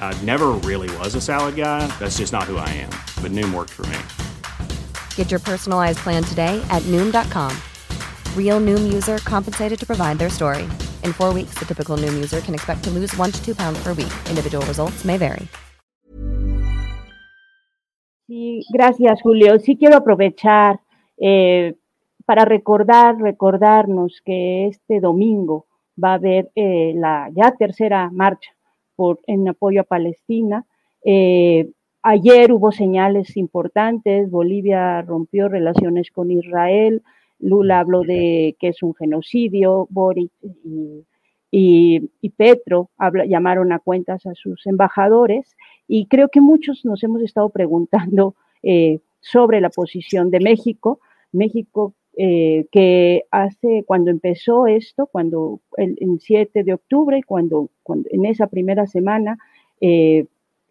I never really was a salad guy. That's just not who I am. But Noom worked for me. Get your personalized plan today at Noom.com. Real Noom user compensated to provide their story. In four weeks, the typical Noom user can expect to lose one to two pounds per week. Individual results may vary. Sí, gracias, Julio. Sí quiero aprovechar eh, para recordar, recordarnos que este domingo va a haber eh, la ya tercera marcha por, en apoyo a Palestina. Eh, ayer hubo señales importantes, Bolivia rompió relaciones con Israel, Lula habló de que es un genocidio, Boric y, y, Petro llamaron a cuentas a sus embajadores y creo que muchos nos hemos estado preguntando eh, sobre la posición de México. México eh, que hace, cuando empezó esto, cuando el, 7 de octubre, cuando, en esa primera semana, eh,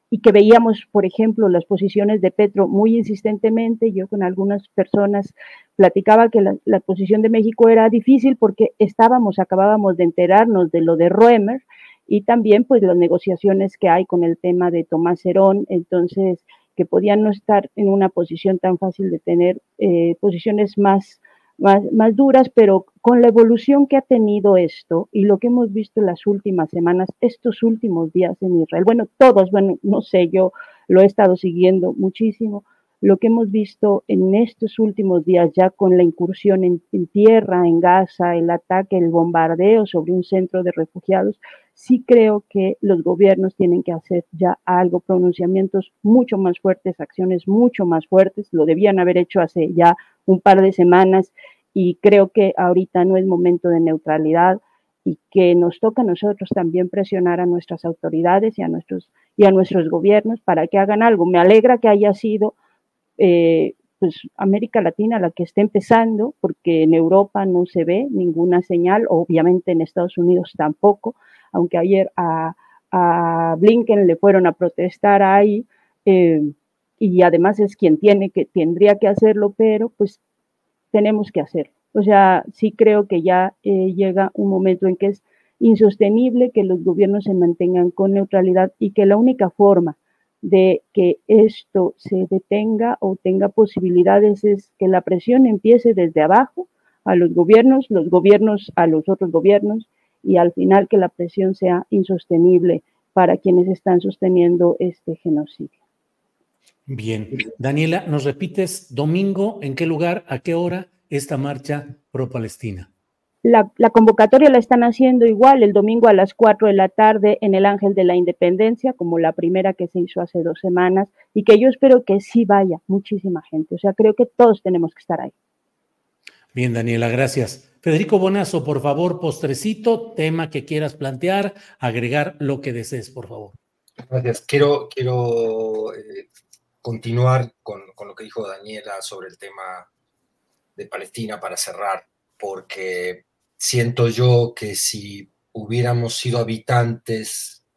y que veíamos, por ejemplo, las posiciones de Petro muy insistentemente, yo con algunas personas platicaba que la, la posición de México era difícil porque estábamos, acabábamos de enterarnos de lo de Roemer y también pues las negociaciones que hay con el tema de Tomás Herón, entonces que podían no estar en una posición tan fácil de tener eh, posiciones más más, duras, pero con la evolución que ha tenido esto y lo que hemos visto en las últimas semanas, estos últimos días en Israel, bueno, todos, bueno, no sé, yo lo he estado siguiendo muchísimo, lo que hemos visto en estos últimos días ya con la incursión en, tierra, en Gaza, el ataque, el bombardeo sobre un centro de refugiados, sí creo que los gobiernos tienen que hacer ya algo, pronunciamientos mucho más fuertes, acciones mucho más fuertes, lo debían haber hecho hace ya un par de semanas y creo que ahorita no es momento de neutralidad y que nos toca a nosotros también presionar a nuestras autoridades y a nuestros, y a nuestros gobiernos para que hagan algo. Me alegra que haya sido eh, pues América Latina la que esté empezando, porque en Europa no se ve ninguna señal, obviamente en Estados Unidos tampoco, aunque ayer a, Blinken le fueron a protestar ahí. Eh, y además es quien tiene que, tendría que hacerlo, pero pues tenemos que hacerlo. O sea, sí creo que ya eh, llega un momento en que es insostenible que los gobiernos se mantengan con neutralidad y que la única forma de que esto se detenga o tenga posibilidades es que la presión empiece desde abajo a los gobiernos, los gobiernos a los otros gobiernos y al final que la presión sea insostenible para quienes están sosteniendo este genocidio. Bien. Daniela, ¿nos repites domingo en qué lugar, a qué hora esta marcha pro-Palestina? La, convocatoria la están haciendo igual el domingo a las 4 de la tarde en el Ángel de la Independencia, como la primera que se hizo hace dos semanas, y que yo espero que sí vaya muchísima gente. O sea, creo que todos tenemos que estar ahí. Bien, Daniela, gracias. Federico Bonazo, por favor, postrecito, tema que quieras plantear, agregar lo que desees, por favor. Gracias. Quiero, quiero eh, continuar con, lo que dijo Daniela sobre el tema de Palestina para cerrar, porque siento yo que si hubiéramos sido habitantes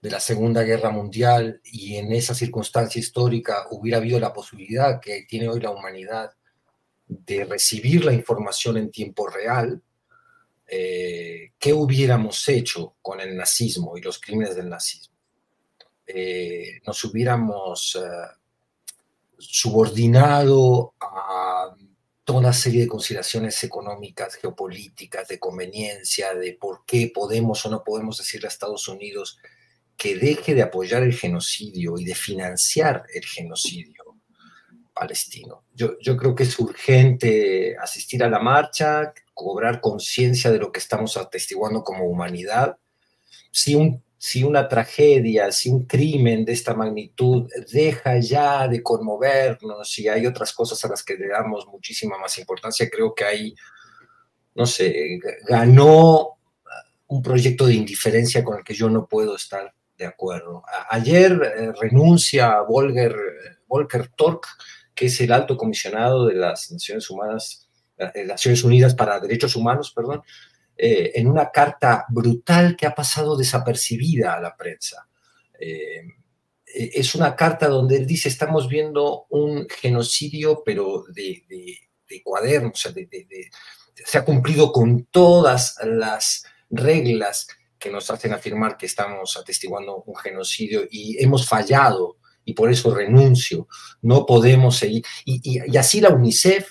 de la Segunda Guerra Mundial y en esa circunstancia histórica hubiera habido la posibilidad que tiene hoy la humanidad de recibir la información en tiempo real, eh, ¿qué hubiéramos hecho con el nazismo y los crímenes del nazismo? Eh, nos hubiéramos eh, subordinado a toda una serie de consideraciones económicas, geopolíticas, de conveniencia, de por qué podemos o no podemos decirle a Estados Unidos que deje de apoyar el genocidio y de financiar el genocidio palestino. Yo, yo creo que es urgente asistir a la marcha, cobrar conciencia de lo que estamos atestiguando como humanidad. Si, un, si una tragedia, si un crimen de esta magnitud deja ya de conmovernos y hay otras cosas a las que le damos muchísima más importancia, creo que ahí, no sé, ganó un proyecto de indiferencia con el que yo no puedo estar de acuerdo. ayer eh, renuncia Volker, Volker Tork, que es el alto comisionado de las Naciones eh, Unidas para Derechos Humanos, perdón, eh, en una carta brutal que ha pasado desapercibida a la prensa. es una carta donde él dice, estamos viendo un genocidio, pero de, de, cuaderno, o sea, se ha cumplido con todas las reglas que nos hacen afirmar que estamos atestiguando un genocidio y hemos fallado y por eso renuncio, no podemos seguir. Y, así la UNICEF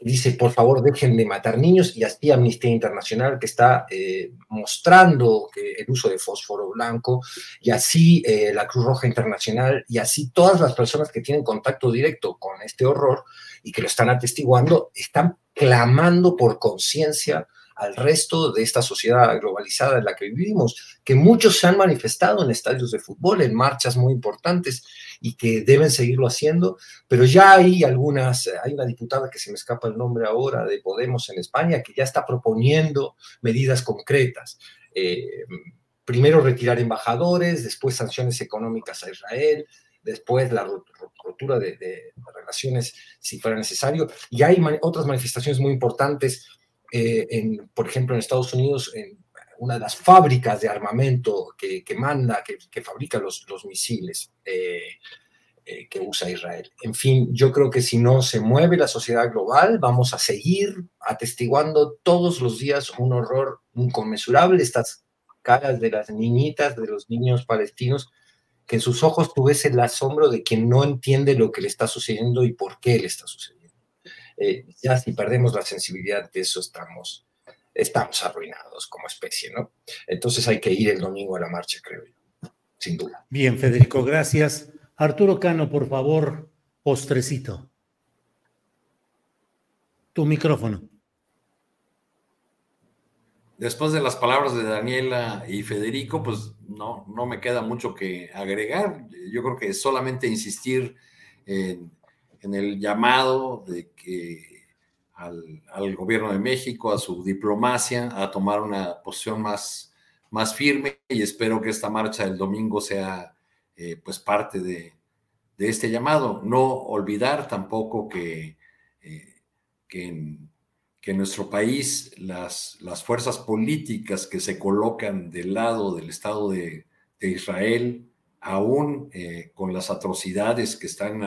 dice, por favor, dejen de matar niños, y así Amnistía Internacional, que está eh, mostrando el uso de fósforo blanco, y así eh, la Cruz Roja Internacional, y así todas las personas que tienen contacto directo con este horror y que lo están atestiguando, están clamando por conciencia al resto de esta sociedad globalizada en la que vivimos, que muchos se han manifestado en estadios de fútbol, en marchas muy importantes y que deben seguirlo haciendo, pero ya hay algunas, hay una diputada que se me escapa el nombre ahora de Podemos en España que ya está proponiendo medidas concretas. Eh, primero retirar embajadores, después sanciones económicas a Israel, después la rotura de, de, relaciones si fuera necesario. Y hay otras manifestaciones muy importantes eh, en, por ejemplo, en Estados Unidos, una de las fábricas de armamento que, manda, que, fabrica los, los misiles eh, eh, que usa Israel. En fin, yo creo que si no se mueve la sociedad global, vamos a seguir atestiguando todos los días un horror inconmensurable, estas caras de las niñitas, de los niños palestinos, que en sus ojos tú ves el asombro de quien no entiende lo que le está sucediendo y por qué le está sucediendo. Eh, ya si perdemos la sensibilidad de eso estamos, estamos arruinados como especie, ¿no? Entonces hay que ir el domingo a la marcha, creo yo, sin duda. Bien, Federico, gracias. Arturo Cano, por favor, postrecito. Tu micrófono. Después de las palabras de Daniela y Federico, pues no, no me queda mucho que agregar. Yo creo que solamente insistir en en el llamado de que al, gobierno de México, a su diplomacia, a tomar una posición más, más firme y espero que esta marcha del domingo sea eh, pues parte de, este llamado. No olvidar tampoco que, eh, que, en, nuestro país las, las fuerzas políticas que se colocan del lado del Estado de, Israel, aún eh, con las atrocidades que están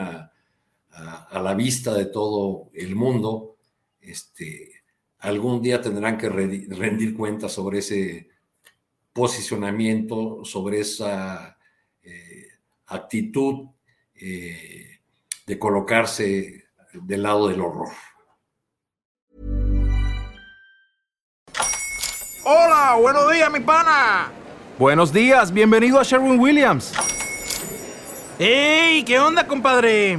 a, a, la vista de todo el mundo, este, algún día tendrán que rendir cuentas sobre ese posicionamiento, sobre esa eh, actitud eh, de colocarse del lado del horror. Hola, buenos días, mi pana. Buenos días, bienvenido a Sherwin Williams. ¡Ey! ¿Qué onda, compadre?